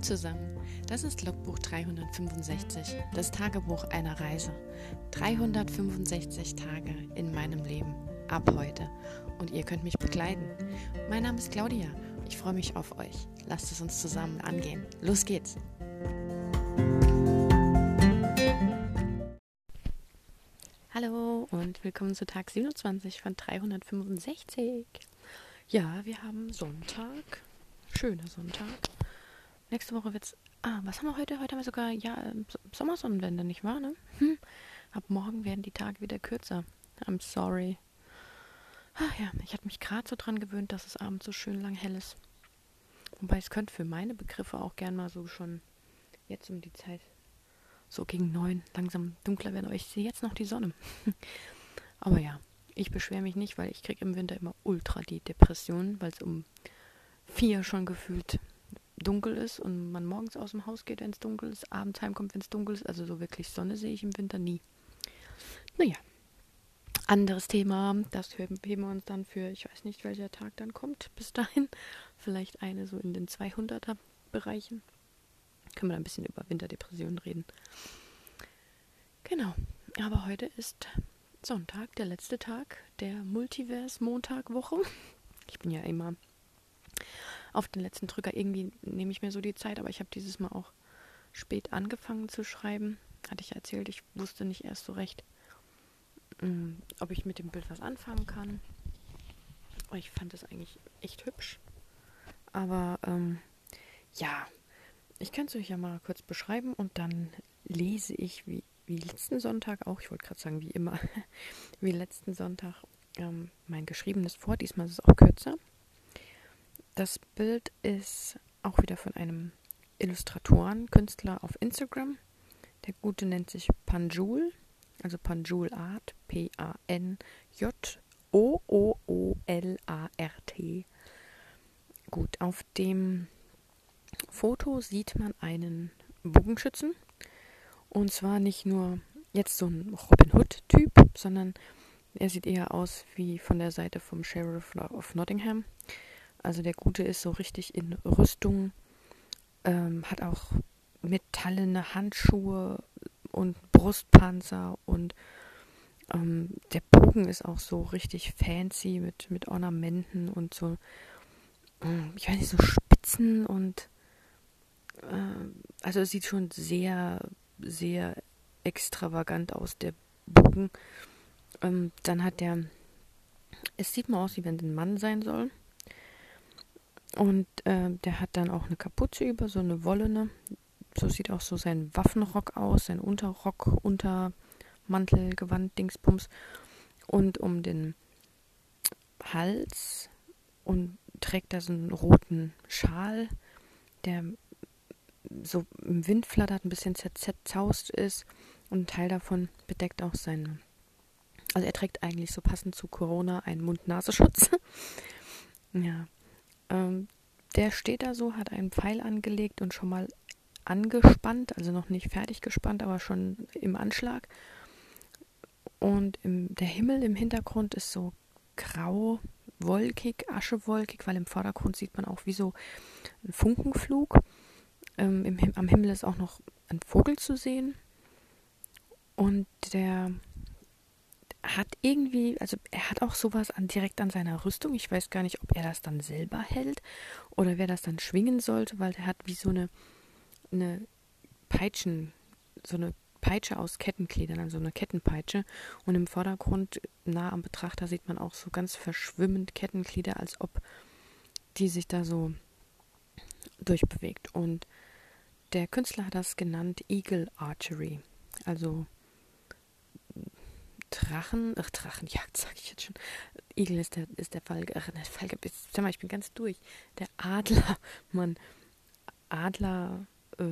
Zusammen, das ist Logbuch 365, das Tagebuch einer Reise. 365 Tage in meinem Leben, ab heute. Und ihr könnt mich begleiten. Mein Name ist Claudia, ich freue mich auf euch. Lasst es uns zusammen angehen. Los geht's! Hallo und willkommen zu Tag 27 von 365. Ja, wir haben Sonntag. Schöner Sonntag. Nächste Woche wird's. Ah, was haben wir heute? Heute haben wir sogar ja ähm, Sommersonnenwende, nicht wahr? Ne? Hm. Ab morgen werden die Tage wieder kürzer. I'm sorry. Ach ja, ich hatte mich gerade so dran gewöhnt, dass es abends so schön lang hell ist. Wobei es könnte für meine Begriffe auch gern mal so schon jetzt um die Zeit so gegen neun langsam dunkler werden. Aber ich sehe jetzt noch die Sonne. Aber ja, ich beschwere mich nicht, weil ich kriege im Winter immer ultra die Depression, weil es um vier schon gefühlt dunkel ist und man morgens aus dem Haus geht, wenn es dunkel ist, abends heimkommt, wenn es dunkel ist. Also so wirklich Sonne sehe ich im Winter nie. Naja, anderes Thema. Das heben wir uns dann für, ich weiß nicht, welcher Tag dann kommt bis dahin. Vielleicht eine so in den 200er Bereichen. Können wir da ein bisschen über Winterdepressionen reden. Genau. Aber heute ist Sonntag, der letzte Tag der Multiverse-Montag-Woche. Ich bin ja immer auf den letzten Drücker. Irgendwie nehme ich mir so die Zeit, aber ich habe dieses Mal auch spät angefangen zu schreiben. Hatte ich erzählt, ich wusste nicht erst so recht, mm, ob ich mit dem Bild was anfangen kann. Ich fand es eigentlich echt hübsch. Aber ähm, ja, ich kann es euch ja mal kurz beschreiben und dann lese ich wie, wie letzten Sonntag auch, ich wollte gerade sagen wie immer, wie letzten Sonntag ähm, mein geschriebenes vor. Diesmal ist es auch kürzer. Das Bild ist auch wieder von einem Illustratoren, Künstler auf Instagram. Der Gute nennt sich Panjul, also Panjul Art, P-A-N-J-O-O-O-L-A-R-T. Gut, auf dem Foto sieht man einen Bogenschützen. Und zwar nicht nur jetzt so ein Robin Hood-Typ, sondern er sieht eher aus wie von der Seite vom Sheriff of Nottingham. Also der Gute ist so richtig in Rüstung, ähm, hat auch metallene Handschuhe und Brustpanzer und ähm, der Bogen ist auch so richtig fancy mit, mit Ornamenten und so, ähm, ich weiß nicht, so Spitzen und äh, also es sieht schon sehr, sehr extravagant aus, der Bogen. Ähm, dann hat der, es sieht mal aus, wie wenn es ein Mann sein soll. Und äh, der hat dann auch eine Kapuze über, so eine wollene. So sieht auch so sein Waffenrock aus, sein Unterrock, Untermantel, Gewand, Dingsbums. Und um den Hals und trägt da so einen roten Schal, der so im Wind flattert, ein bisschen zerzaust ist. Und ein Teil davon bedeckt auch seine. Also er trägt eigentlich so passend zu Corona einen Mund-Nasenschutz. ja. Ähm, der steht da so, hat einen Pfeil angelegt und schon mal angespannt, also noch nicht fertig gespannt, aber schon im Anschlag. Und im, der Himmel im Hintergrund ist so grau, wolkig, aschewolkig, weil im Vordergrund sieht man auch wie so ein Funkenflug. Ähm, im, am Himmel ist auch noch ein Vogel zu sehen. Und der hat irgendwie, also er hat auch sowas an, direkt an seiner Rüstung. Ich weiß gar nicht, ob er das dann selber hält oder wer das dann schwingen sollte, weil er hat wie so eine, eine Peitschen, so eine Peitsche aus Kettengliedern, also eine Kettenpeitsche. Und im Vordergrund, nah am Betrachter, sieht man auch so ganz verschwimmend Kettenglieder, als ob die sich da so durchbewegt. Und der Künstler hat das genannt Eagle Archery, also Drachen, ach Drachenjagd, sag ich jetzt schon. Igel ist der, ist der Falke, ach, der Falke, sag mal, ich bin ganz durch. Der Adler, Mann, Adler, äh,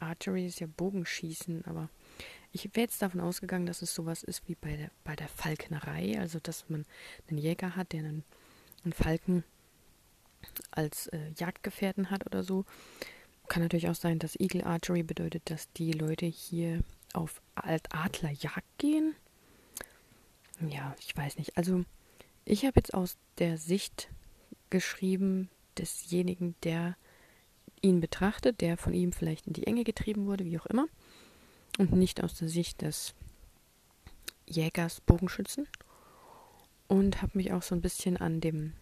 Archery ist ja Bogenschießen, aber ich wäre jetzt davon ausgegangen, dass es sowas ist wie bei der, bei der Falknerei, also dass man einen Jäger hat, der einen, einen Falken als äh, Jagdgefährten hat oder so. Kann natürlich auch sein, dass Eagle Archery bedeutet, dass die Leute hier auf Adlerjagd gehen. Ja, ich weiß nicht. Also ich habe jetzt aus der Sicht geschrieben, desjenigen, der ihn betrachtet, der von ihm vielleicht in die Enge getrieben wurde, wie auch immer, und nicht aus der Sicht des Jägers Bogenschützen. Und habe mich auch so ein bisschen an dem,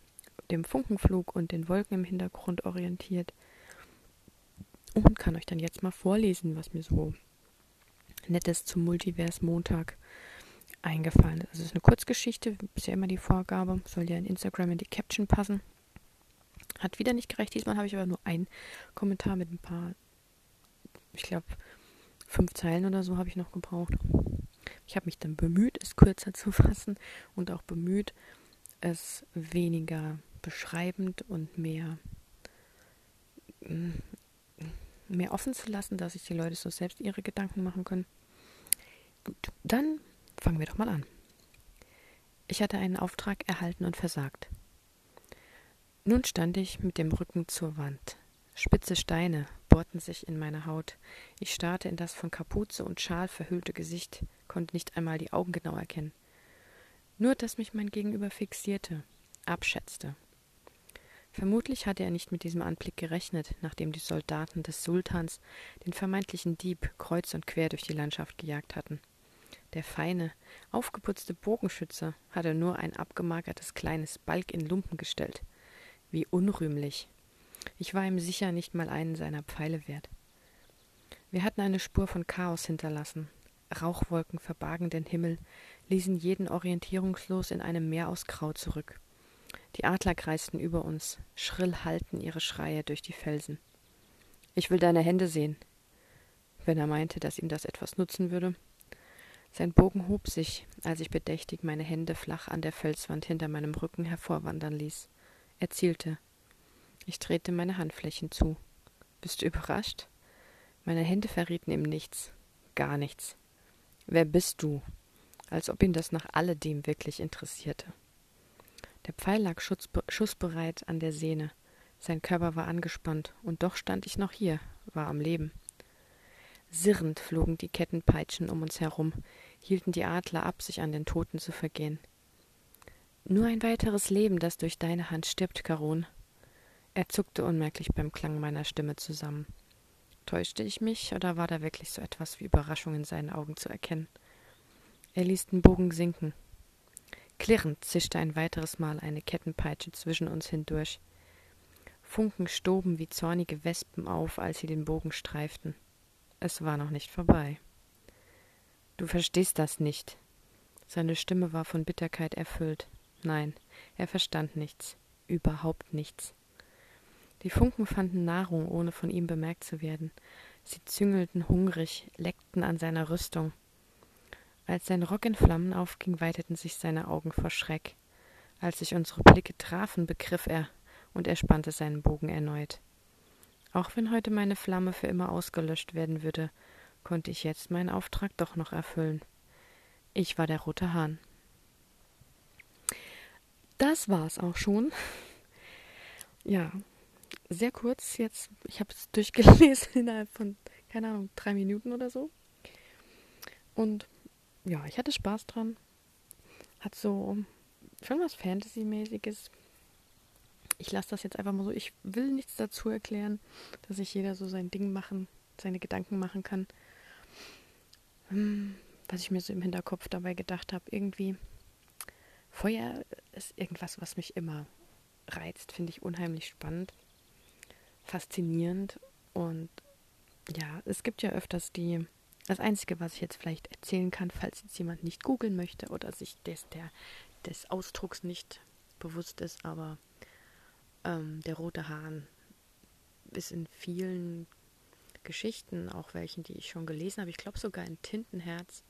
dem Funkenflug und den Wolken im Hintergrund orientiert. Und kann euch dann jetzt mal vorlesen, was mir so Nettes zum Multivers Montag eingefallen ist. Also es ist eine Kurzgeschichte, ist ja immer die Vorgabe, soll ja in Instagram in die Caption passen. Hat wieder nicht gereicht. Diesmal habe ich aber nur einen Kommentar mit ein paar, ich glaube, fünf Zeilen oder so habe ich noch gebraucht. Ich habe mich dann bemüht, es kürzer zu fassen und auch bemüht, es weniger beschreibend und mehr, mm, mehr offen zu lassen, dass sich die Leute so selbst ihre Gedanken machen können. Gut, dann fangen wir doch mal an. Ich hatte einen Auftrag erhalten und versagt. Nun stand ich mit dem Rücken zur Wand. Spitze Steine bohrten sich in meine Haut. Ich starrte in das von Kapuze und Schal verhüllte Gesicht, konnte nicht einmal die Augen genau erkennen. Nur, dass mich mein Gegenüber fixierte, abschätzte. Vermutlich hatte er nicht mit diesem Anblick gerechnet, nachdem die Soldaten des Sultans den vermeintlichen Dieb kreuz und quer durch die Landschaft gejagt hatten. Der feine, aufgeputzte Bogenschütze hatte nur ein abgemagertes kleines Balk in Lumpen gestellt. Wie unrühmlich. Ich war ihm sicher nicht mal einen seiner Pfeile wert. Wir hatten eine Spur von Chaos hinterlassen. Rauchwolken verbargen den Himmel, ließen jeden orientierungslos in einem Meer aus Grau zurück. Die Adler kreisten über uns, schrill hallten ihre Schreie durch die Felsen. Ich will deine Hände sehen. Wenn er meinte, dass ihm das etwas nutzen würde. Sein Bogen hob sich, als ich bedächtig meine Hände flach an der Felswand hinter meinem Rücken hervorwandern ließ. Er zielte. Ich drehte meine Handflächen zu. Bist du überrascht? Meine Hände verrieten ihm nichts. Gar nichts. Wer bist du? Als ob ihn das nach alledem wirklich interessierte. Der Pfeil lag schussbereit an der Sehne. Sein Körper war angespannt, und doch stand ich noch hier, war am Leben. Sirrend flogen die Kettenpeitschen um uns herum, hielten die Adler ab, sich an den Toten zu vergehen. Nur ein weiteres Leben, das durch deine Hand stirbt, Karon. Er zuckte unmerklich beim Klang meiner Stimme zusammen. Täuschte ich mich, oder war da wirklich so etwas wie Überraschung in seinen Augen zu erkennen? Er ließ den Bogen sinken. Klirrend zischte ein weiteres Mal eine Kettenpeitsche zwischen uns hindurch. Funken stoben wie zornige Wespen auf, als sie den Bogen streiften. Es war noch nicht vorbei. Du verstehst das nicht. Seine Stimme war von Bitterkeit erfüllt. Nein, er verstand nichts, überhaupt nichts. Die Funken fanden Nahrung, ohne von ihm bemerkt zu werden. Sie züngelten hungrig, leckten an seiner Rüstung. Als sein Rock in Flammen aufging, weiteten sich seine Augen vor Schreck. Als sich unsere Blicke trafen, begriff er, und er spannte seinen Bogen erneut. Auch wenn heute meine Flamme für immer ausgelöscht werden würde, konnte ich jetzt meinen Auftrag doch noch erfüllen. Ich war der rote Hahn. Das war's auch schon. Ja, sehr kurz jetzt. Ich habe es durchgelesen innerhalb von, keine Ahnung, drei Minuten oder so. Und ja, ich hatte Spaß dran. Hat so schon was Fantasy-mäßiges. Ich lasse das jetzt einfach mal so. Ich will nichts dazu erklären, dass sich jeder so sein Ding machen, seine Gedanken machen kann. Hm, was ich mir so im Hinterkopf dabei gedacht habe, irgendwie Feuer ist irgendwas, was mich immer reizt, finde ich unheimlich spannend, faszinierend und ja, es gibt ja öfters die, das Einzige, was ich jetzt vielleicht erzählen kann, falls jetzt jemand nicht googeln möchte oder sich des, der, des Ausdrucks nicht bewusst ist, aber ähm, der rote Hahn ist in vielen Geschichten, auch welchen, die ich schon gelesen habe, ich glaube sogar in Tintenherz,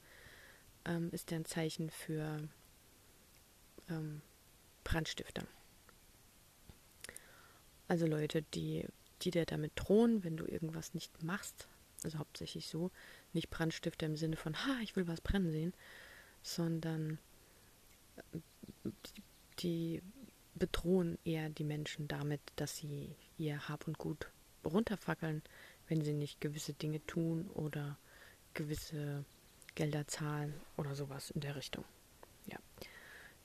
ähm, ist der ein Zeichen für ähm, Brandstifter. Also Leute, die, die dir damit drohen, wenn du irgendwas nicht machst, also hauptsächlich so, nicht Brandstifter im Sinne von, ha, ich will was brennen sehen, sondern äh, die bedrohen eher die Menschen damit, dass sie ihr Hab und Gut runterfackeln, wenn sie nicht gewisse Dinge tun oder gewisse Gelder zahlen oder sowas in der Richtung. Ja.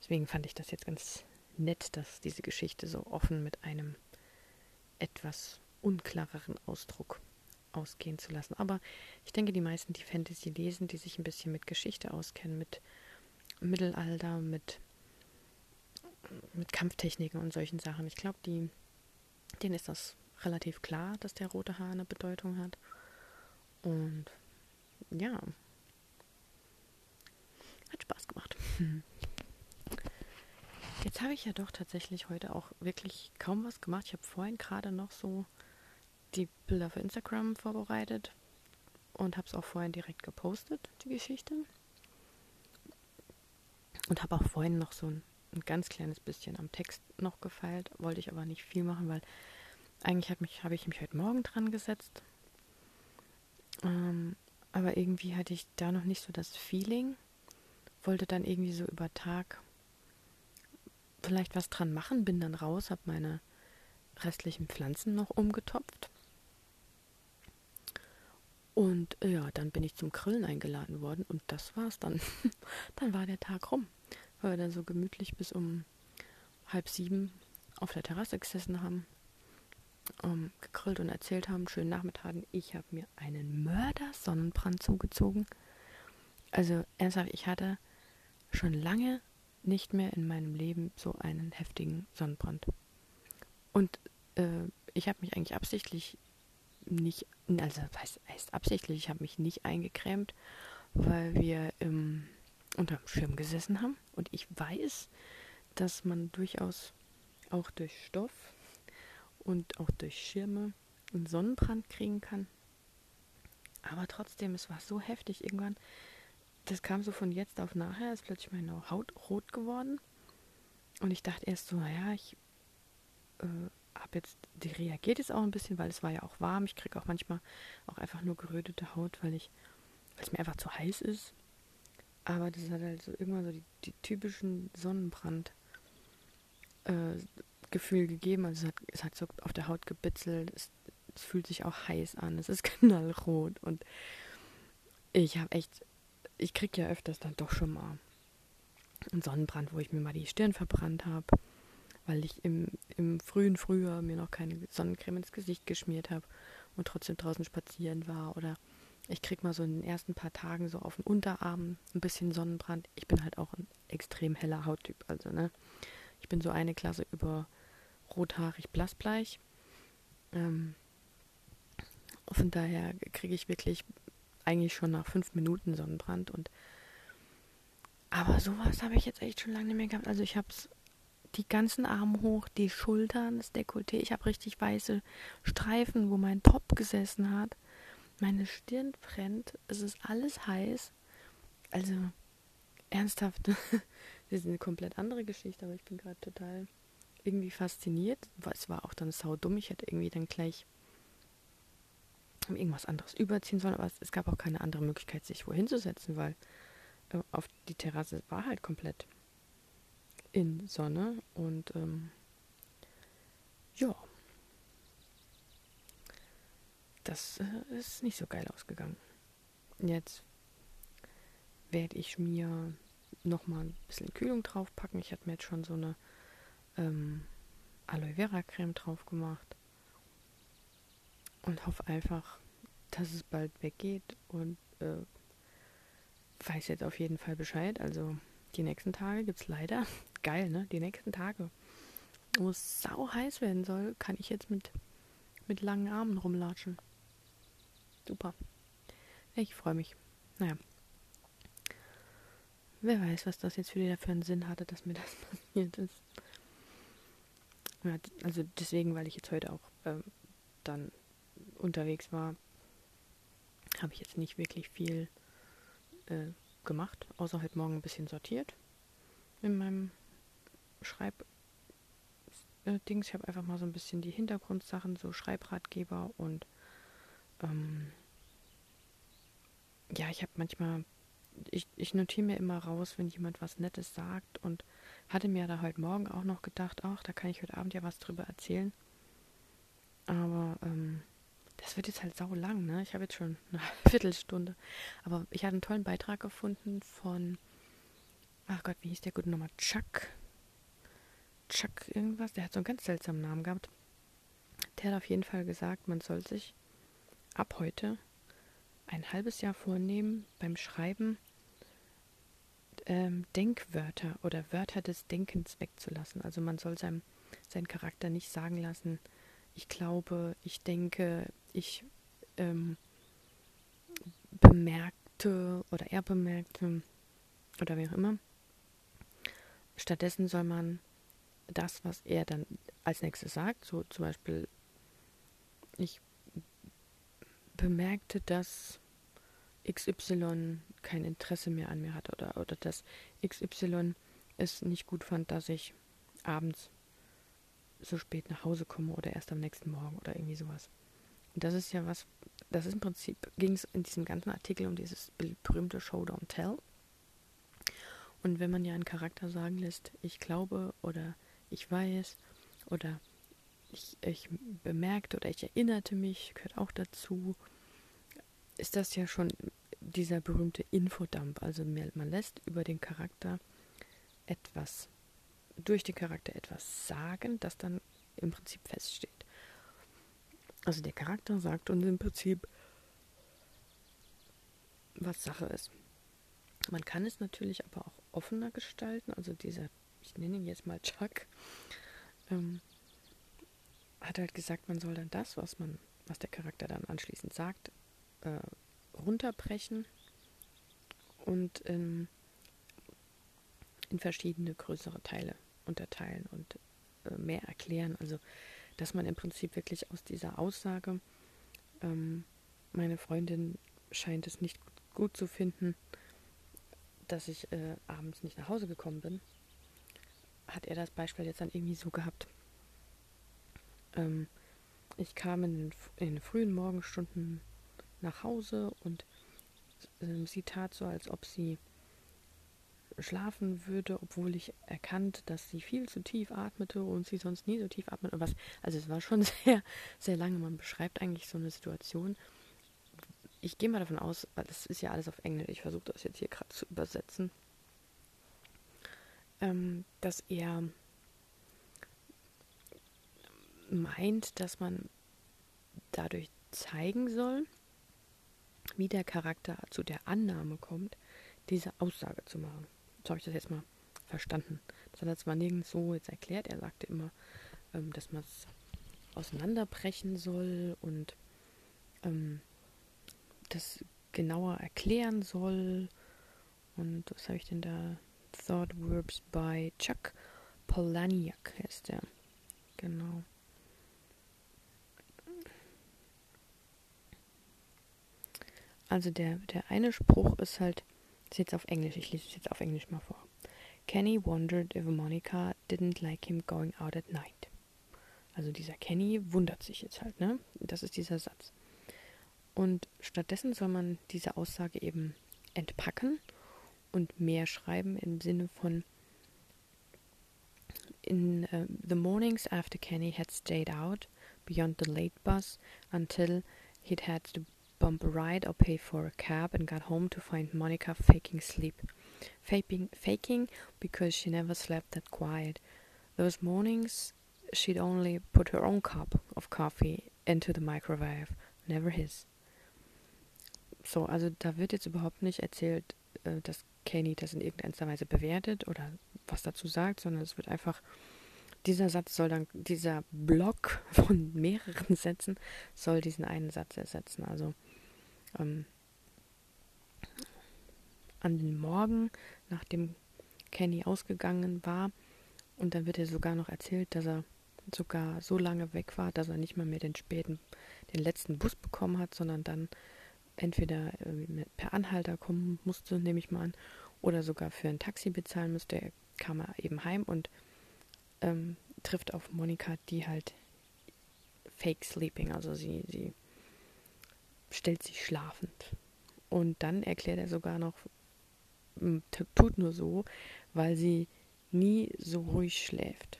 Deswegen fand ich das jetzt ganz nett, dass diese Geschichte so offen mit einem etwas unklareren Ausdruck ausgehen zu lassen. Aber ich denke, die meisten, die Fantasy lesen, die sich ein bisschen mit Geschichte auskennen, mit Mittelalter, mit, mit Kampftechniken und solchen Sachen, ich glaube, denen ist das relativ klar, dass der rote Haar eine Bedeutung hat. Und ja, hat Spaß gemacht. Jetzt habe ich ja doch tatsächlich heute auch wirklich kaum was gemacht. Ich habe vorhin gerade noch so die Bilder für Instagram vorbereitet und habe es auch vorhin direkt gepostet, die Geschichte. Und habe auch vorhin noch so ein, ein, ganz kleines bisschen am Text noch gefeilt, wollte ich aber nicht viel machen, weil eigentlich habe hab ich mich heute Morgen dran gesetzt. Ähm, aber irgendwie hatte ich da noch nicht so das Feeling. Wollte dann irgendwie so über Tag vielleicht was dran machen, bin dann raus, habe meine restlichen Pflanzen noch umgetopft. Und äh, ja, dann bin ich zum Grillen eingeladen worden und das war's dann. dann war der Tag rum, weil wir dann so gemütlich bis um halb sieben auf der Terrasse gesessen haben, ähm, gegrillt und erzählt haben, schönen Nachmittag. Ich habe mir einen Mörder-Sonnenbrand zugezogen. Also ernsthaft, ich hatte schon lange nicht mehr in meinem Leben so einen heftigen Sonnenbrand. Und äh, ich habe mich eigentlich absichtlich nicht, also heißt, heißt absichtlich, ich habe mich nicht eingecremt, weil wir im, unter dem Schirm gesessen haben. Und ich weiß, dass man durchaus auch durch Stoff und auch durch Schirme einen Sonnenbrand kriegen kann. Aber trotzdem, es war so heftig. Irgendwann das kam so von jetzt auf nachher, ist plötzlich meine Haut rot geworden. Und ich dachte erst so, naja, ich äh, habe jetzt, die reagiert jetzt auch ein bisschen, weil es war ja auch warm. Ich kriege auch manchmal auch einfach nur gerötete Haut, weil ich, weil es mir einfach zu heiß ist. Aber das hat halt so irgendwann so die, die typischen Sonnenbrand äh, gegeben. Also es hat, es hat so auf der Haut gebitzelt. Es, es fühlt sich auch heiß an. Es ist knallrot. Und ich habe echt ich kriege ja öfters dann doch schon mal einen Sonnenbrand, wo ich mir mal die Stirn verbrannt habe, weil ich im, im frühen Frühjahr mir noch keine Sonnencreme ins Gesicht geschmiert habe und trotzdem draußen spazieren war. Oder ich kriege mal so in den ersten paar Tagen so auf den Unterarm ein bisschen Sonnenbrand. Ich bin halt auch ein extrem heller Hauttyp. Also, ne? Ich bin so eine Klasse über rothaarig blassbleich. Ähm, von daher kriege ich wirklich eigentlich schon nach fünf Minuten Sonnenbrand und aber sowas habe ich jetzt echt schon lange nicht mehr gehabt. Also ich habe die ganzen Arme hoch, die Schultern, das Dekolleté. Ich habe richtig weiße Streifen, wo mein Top gesessen hat. Meine Stirn brennt. Es ist alles heiß. Also ernsthaft, das ist eine komplett andere Geschichte, aber ich bin gerade total irgendwie fasziniert. Es war auch dann saudumm. Ich hätte irgendwie dann gleich irgendwas anderes überziehen sollen, aber es, gab auch keine andere Möglichkeit, sich wohin zu setzen, weil äh, auf die Terrasse war halt komplett in Sonne und ähm, ja, das äh, ist nicht so geil ausgegangen. Jetzt werde ich mir nochmal ein bisschen Kühlung draufpacken. Ich habe mir jetzt schon so eine ähm, Aloe Vera Creme drauf gemacht und hoffe einfach, dass es bald weggeht und äh, weiß jetzt auf jeden Fall Bescheid. Also die nächsten Tage gibt es leider, geil, ne? Die nächsten Tage, wo es sau heiß werden soll, kann ich jetzt mit, mit langen Armen rumlatschen. Super. Ich freue mich. Naja. Wer weiß, was das jetzt wieder für einen Sinn hatte, dass mir das passiert ist. Ja, also deswegen, weil ich jetzt heute auch ähm, dann unterwegs war, habe ich jetzt nicht wirklich viel äh, gemacht, außer heute Morgen ein bisschen sortiert in meinem Schreibdings. Äh, ich habe einfach mal so ein bisschen die Hintergrundsachen, so Schreibratgeber und ähm, ja, ich habe manchmal, ich, ich notiere mir immer raus, wenn jemand was Nettes sagt und hatte mir da heute Morgen auch noch gedacht, ach, da kann ich heute Abend ja was drüber erzählen. Aber ähm, das wird jetzt halt sau lang, ne? Ich habe jetzt schon eine Viertelstunde. Aber ich hatte einen tollen Beitrag gefunden von, ach Gott, wie hieß der gute nochmal? Chuck. Chuck irgendwas. Der hat so einen ganz seltsamen Namen gehabt. der hat auf jeden Fall gesagt, man soll sich ab heute ein halbes Jahr vornehmen, beim Schreiben ähm, Denkwörter oder Wörter des Denkens wegzulassen. Also man soll seinem, seinen Charakter nicht sagen lassen, ich glaube, ich denke, ich ähm, bemerkte oder er bemerkte oder wie auch immer. Stattdessen soll man das, was er dann als nächstes sagt, so zum Beispiel, ich bemerkte, dass XY kein Interesse mehr an mir hat oder, oder dass XY es nicht gut fand, dass ich abends so spät nach Hause komme oder erst am nächsten Morgen oder irgendwie sowas. Und das ist ja was, das ist im Prinzip, ging es in diesem ganzen Artikel um dieses berühmte Show Don't Tell. Und wenn man ja einen Charakter sagen lässt, ich glaube oder ich weiß oder ich, ich bemerkte oder ich erinnerte mich, gehört auch dazu, ist das ja schon dieser berühmte Infodump. Also man lässt über den Charakter etwas, durch den Charakter etwas sagen, das dann im Prinzip feststeht. Also der Charakter sagt uns im Prinzip, was Sache ist. Man kann es natürlich aber auch offener gestalten. Also dieser, ich nenne ihn jetzt mal Chuck, ähm, hat halt gesagt, man soll dann das, was man, was der Charakter dann anschließend sagt, äh, runterbrechen und in, in, verschiedene größere Teile unterteilen und äh, mehr erklären. Also, dass man im Prinzip wirklich aus dieser Aussage, ähm, meine Freundin scheint es nicht gut, gut zu finden, dass ich äh, abends nicht nach Hause gekommen bin, hat er das Beispiel jetzt dann irgendwie so gehabt. Ähm, ich kam in den, in den frühen Morgenstunden nach Hause und äh, sie tat so, als ob sie schlafen würde, obwohl ich erkannt, dass sie viel zu tief atmete und sie sonst nie so tief atmet. Was, also es war schon sehr, sehr lange. Man beschreibt eigentlich so eine Situation. Ich gehe mal davon aus, das ist ja alles auf Englisch. Ich versuche das jetzt hier gerade zu übersetzen, ähm, dass er meint, dass man dadurch zeigen soll, wie der Charakter zu der Annahme kommt, diese Aussage zu machen. So habe ich das jetzt mal verstanden. Das hat er zwar nirgends so jetzt erklärt, er sagte immer, ähm, dass man es auseinanderbrechen soll und ähm, das genauer erklären soll. Und was habe ich denn da? Thought Verbs by Chuck Polaniak heißt der. Genau. Also der, der eine Spruch ist halt, ist jetzt auf Englisch, ich lese es jetzt auf Englisch mal vor. Kenny wondered if Monica didn't like him going out at night. Also dieser Kenny wundert sich jetzt halt, ne? Das ist dieser Satz. Und stattdessen soll man diese Aussage eben entpacken und mehr schreiben im Sinne von in uh, the mornings after Kenny had stayed out beyond the late bus until he'd had to bump a ride or pay for a cab and got home to find Monica faking sleep. Faking, faking because she never slept that quiet. Those mornings she'd only put her own cup of coffee into the microwave, never his. So, also da wird jetzt überhaupt nicht erzählt, äh, dass Kenny das in irgendeiner Weise bewertet oder was dazu sagt, sondern es wird einfach dieser Satz soll dann, dieser Block von mehreren Sätzen soll diesen einen Satz ersetzen. Also ähm, an den Morgen, nachdem Kenny ausgegangen war. Und dann wird er sogar noch erzählt, dass er sogar so lange weg war, dass er nicht mal mehr den späten, den letzten Bus bekommen hat, sondern dann entweder äh, per Anhalter kommen musste, nehme ich mal an, oder sogar für ein Taxi bezahlen müsste. Er kam er eben heim und ähm, trifft auf Monika, die halt fake sleeping, also sie, sie stellt sich schlafend. Und dann erklärt er sogar noch, tut nur so, weil sie nie so ruhig schläft.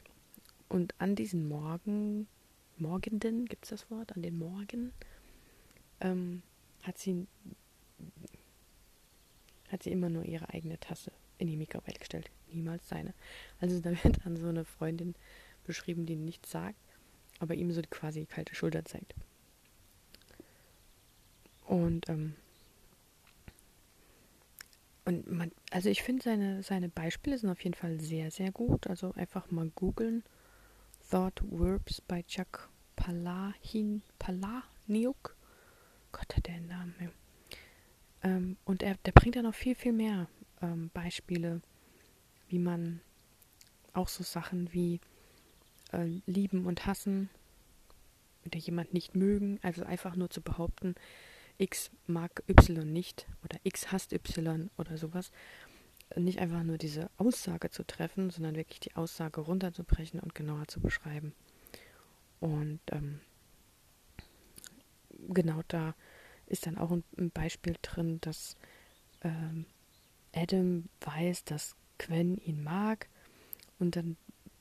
Und an diesen Morgen, Morgenden, gibt es das Wort? An den Morgen ähm, hat sie hat sie immer nur ihre eigene Tasse in die Mikrowelle gestellt, niemals seine. Also da wird dann so eine Freundin beschrieben, die nichts sagt, aber ihm so quasi kalte Schulter zeigt. Und, ähm, und man, also ich finde seine, seine Beispiele sind auf jeden Fall sehr, sehr gut. Also einfach mal googeln. Thought Verbs bei Chuck Palahin, Palahniuk. Gott hat einen Namen. Ja. Ähm, und er, der bringt ja noch viel, viel mehr ähm, Beispiele, wie man auch so Sachen wie äh, lieben und hassen oder jemand nicht mögen, also einfach nur zu behaupten, X mag Y nicht oder X hasst Y oder sowas. Nicht einfach nur diese Aussage zu treffen, sondern wirklich die Aussage runterzubrechen und genauer zu beschreiben. Und ähm, genau da ist dann auch ein, Beispiel drin, dass ähm, Adam weiß, dass Gwen ihn mag und dann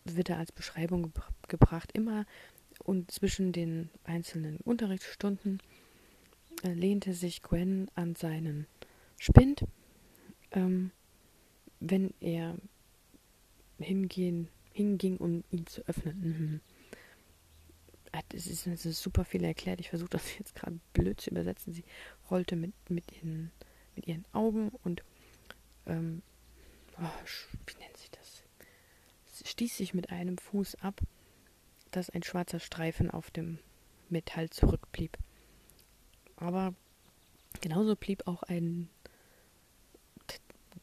wird er als Beschreibung ge gebracht, immer und zwischen den einzelnen Unterrichtsstunden äh, lehnte sich Gwen an seinen Spind, ähm, wenn er hingehen, hinging, um ihn zu öffnen. Mhm. Es ist, es ist super viel erklärt. Ich versuche das jetzt gerade blöd zu übersetzen. Sie rollte mit, mit, ihren, mit ihren Augen und ähm, oh, wie nennt sich das? Sie stieß sich mit einem Fuß ab, dass ein schwarzer Streifen auf dem Metall zurückblieb. Aber genauso blieb auch ein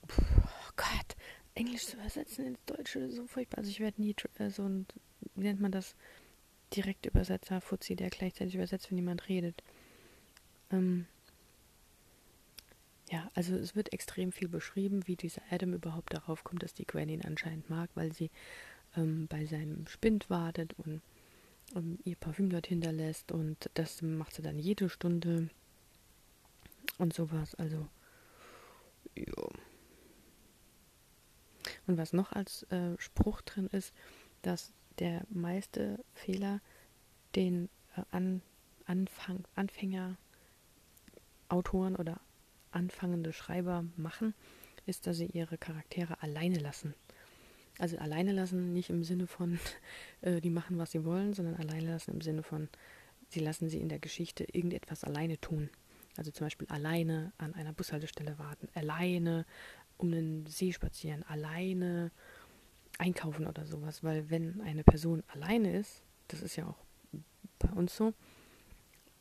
oh Gott, Englisch zu übersetzen ins Deutsche so furchtbar. Also ich werde nie äh, so ein, wie nennt man das, Direktübersetzer, Fuzzi, der gleichzeitig übersetzt, wenn jemand redet. Ähm, ja, also es wird extrem viel beschrieben, wie dieser Adam überhaupt darauf kommt, dass die Gwen ihn anscheinend mag, weil sie ähm, bei seinem Spind wartet und ähm, ihr Parfüm dort hinterlässt und das macht sie dann jede Stunde und sowas. Also, ja. Und was noch als äh, Spruch drin ist, dass der meiste Fehler, den äh, an, Anfang, Anfänger, Autoren oder anfangende Schreiber machen, ist, dass sie ihre Charaktere alleine lassen. Also alleine lassen nicht im Sinne von, äh, die machen, was sie wollen, sondern alleine lassen im Sinne von, sie lassen sie in der Geschichte irgendetwas alleine tun. Also zum Beispiel alleine an einer Bushaltestelle warten, alleine um den See spazieren, alleine einkaufen oder sowas. Weil wenn eine Person alleine ist, das ist ja auch bei uns so,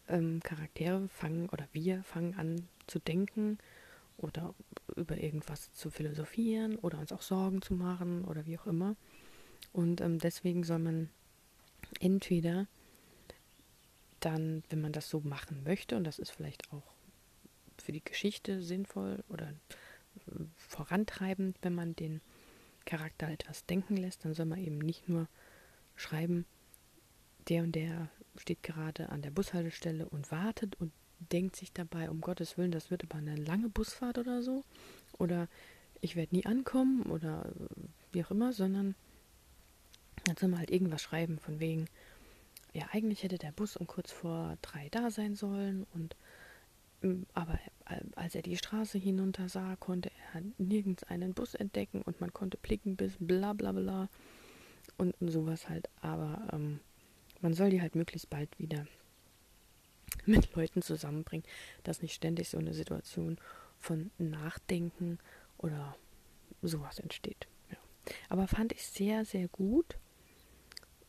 ähm, Charaktere fangen oder wir fangen an zu denken oder über irgendwas zu philosophieren oder uns auch Sorgen zu machen oder wie auch immer. Und ähm, deswegen soll man entweder dann, wenn man das so machen möchte, und das ist vielleicht auch für die Geschichte sinnvoll oder äh, vorantreibend, wenn man den Charakter etwas denken lässt, dann soll man eben nicht nur schreiben, der und der steht gerade an der Bushaltestelle und wartet und denkt sich dabei, um Gottes Willen, das wird aber eine lange Busfahrt oder so. Oder ich werde nie ankommen oder wie auch immer, sondern dann soll man halt irgendwas schreiben von wegen, ja, eigentlich hätte der Bus um kurz vor drei da sein sollen und aber als er die Straße hinunter sah, konnte er nirgends einen Bus entdecken und man konnte blicken bis bla bla bla und, sowas halt. Aber ähm, man soll die halt möglichst bald wieder mit Leuten zusammenbringen, dass nicht ständig so eine Situation von Nachdenken oder sowas entsteht. Ja. Aber fand ich sehr, sehr gut.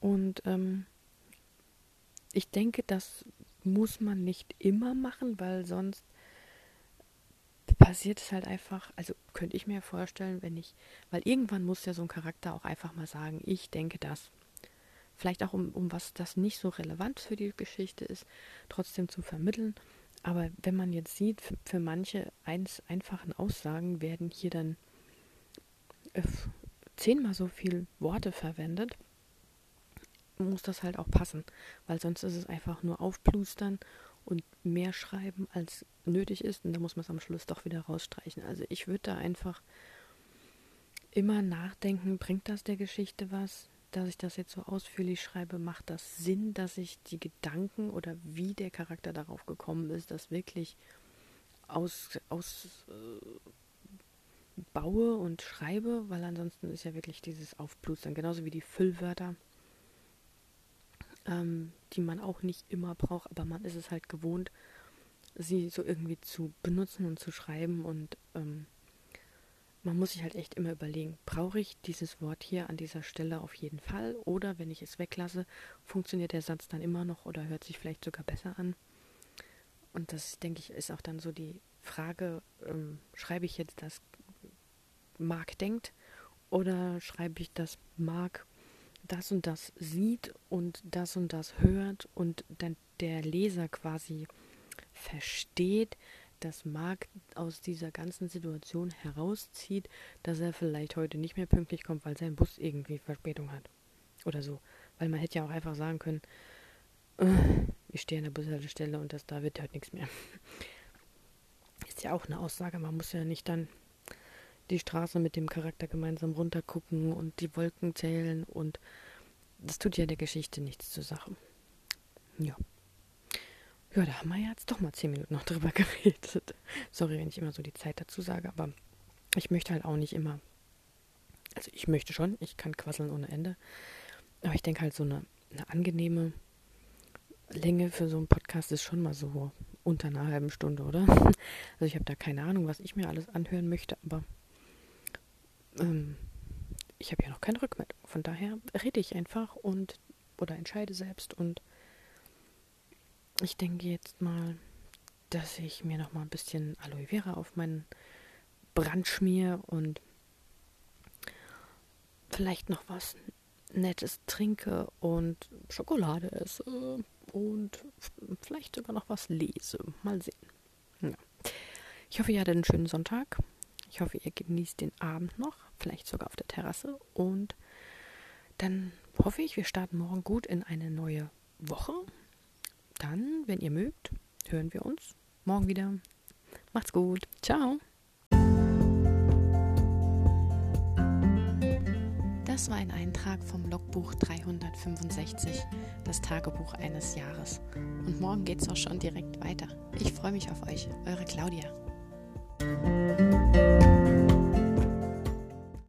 Und ähm, ich denke, das muss man nicht immer machen, weil sonst passiert es halt einfach, also könnte ich mir vorstellen, wenn ich, weil irgendwann muss ja so ein Charakter auch einfach mal sagen, ich denke das vielleicht auch um, um was das nicht so relevant für die Geschichte ist, trotzdem zu vermitteln. Aber wenn man jetzt sieht, für, für manche eins, einfachen Aussagen werden hier dann äh, zehnmal so viele Worte verwendet, muss das halt auch passen, weil sonst ist es einfach nur aufplustern und mehr schreiben, als nötig ist und da muss man es am Schluss doch wieder rausstreichen. Also ich würde da einfach immer nachdenken, bringt das der Geschichte was? dass ich das jetzt so ausführlich schreibe, macht das Sinn, dass ich die Gedanken oder wie der Charakter darauf gekommen ist, das wirklich aus, aus äh, baue und schreibe, weil ansonsten ist ja wirklich dieses Aufplustern, genauso wie die Füllwörter. Ähm, die man auch nicht immer braucht, aber man ist es halt gewohnt, sie so irgendwie zu benutzen und zu schreiben und ähm, man muss sich halt echt immer überlegen, brauche ich dieses Wort hier an dieser Stelle auf jeden Fall oder wenn ich es weglasse, funktioniert der Satz dann immer noch oder hört sich vielleicht sogar besser an. Und das, denke ich, ist auch dann so die Frage, ähm, schreibe ich jetzt das Mark denkt oder schreibe ich das Mark das und das sieht und das und das hört und dann der Leser quasi versteht, dass Marc aus dieser ganzen Situation herauszieht, dass er vielleicht heute nicht mehr pünktlich kommt, weil sein Bus irgendwie Verspätung hat. Oder so. Weil man hätte ja auch einfach sagen können, äh, ich stehe an der Bushaltestelle und das da wird heute nichts mehr. Ist ja auch eine Aussage, man muss ja nicht dann die Straße mit dem Charakter gemeinsam runtergucken und die Wolken zählen und das tut ja der Geschichte nichts zur Sache. Ja. Ja, da haben wir jetzt doch mal zehn Minuten noch drüber geredet. Sorry, wenn ich immer so die Zeit dazu sage, aber ich möchte halt auch nicht immer. Also ich möchte schon, ich kann quasseln ohne Ende. Aber ich denke halt, so eine, eine angenehme Länge für so einen Podcast ist schon mal so unter einer halben Stunde, oder? Also ich habe da keine Ahnung, was ich mir alles anhören möchte, aber ähm, ich habe ja noch keine Rückmeldung. Von daher rede ich einfach und oder entscheide selbst und ich denke jetzt mal, dass ich mir noch mal ein bisschen Aloe Vera auf meinen Brand schmier und vielleicht noch was Nettes trinke und Schokolade esse und vielleicht sogar noch was lese. Mal sehen. Ja. Ich hoffe, ihr hattet einen schönen Sonntag. Ich hoffe, ihr genießt den Abend noch, vielleicht sogar auf der Terrasse. Und dann hoffe ich, wir starten morgen gut in eine neue Woche dann, wenn ihr mögt, hören wir uns morgen wieder. Macht's gut. Ciao. Das war ein Eintrag vom Logbuch 365, das Tagebuch eines Jahres. Und morgen geht's auch schon direkt weiter. Ich freue mich auf euch, eure Claudia.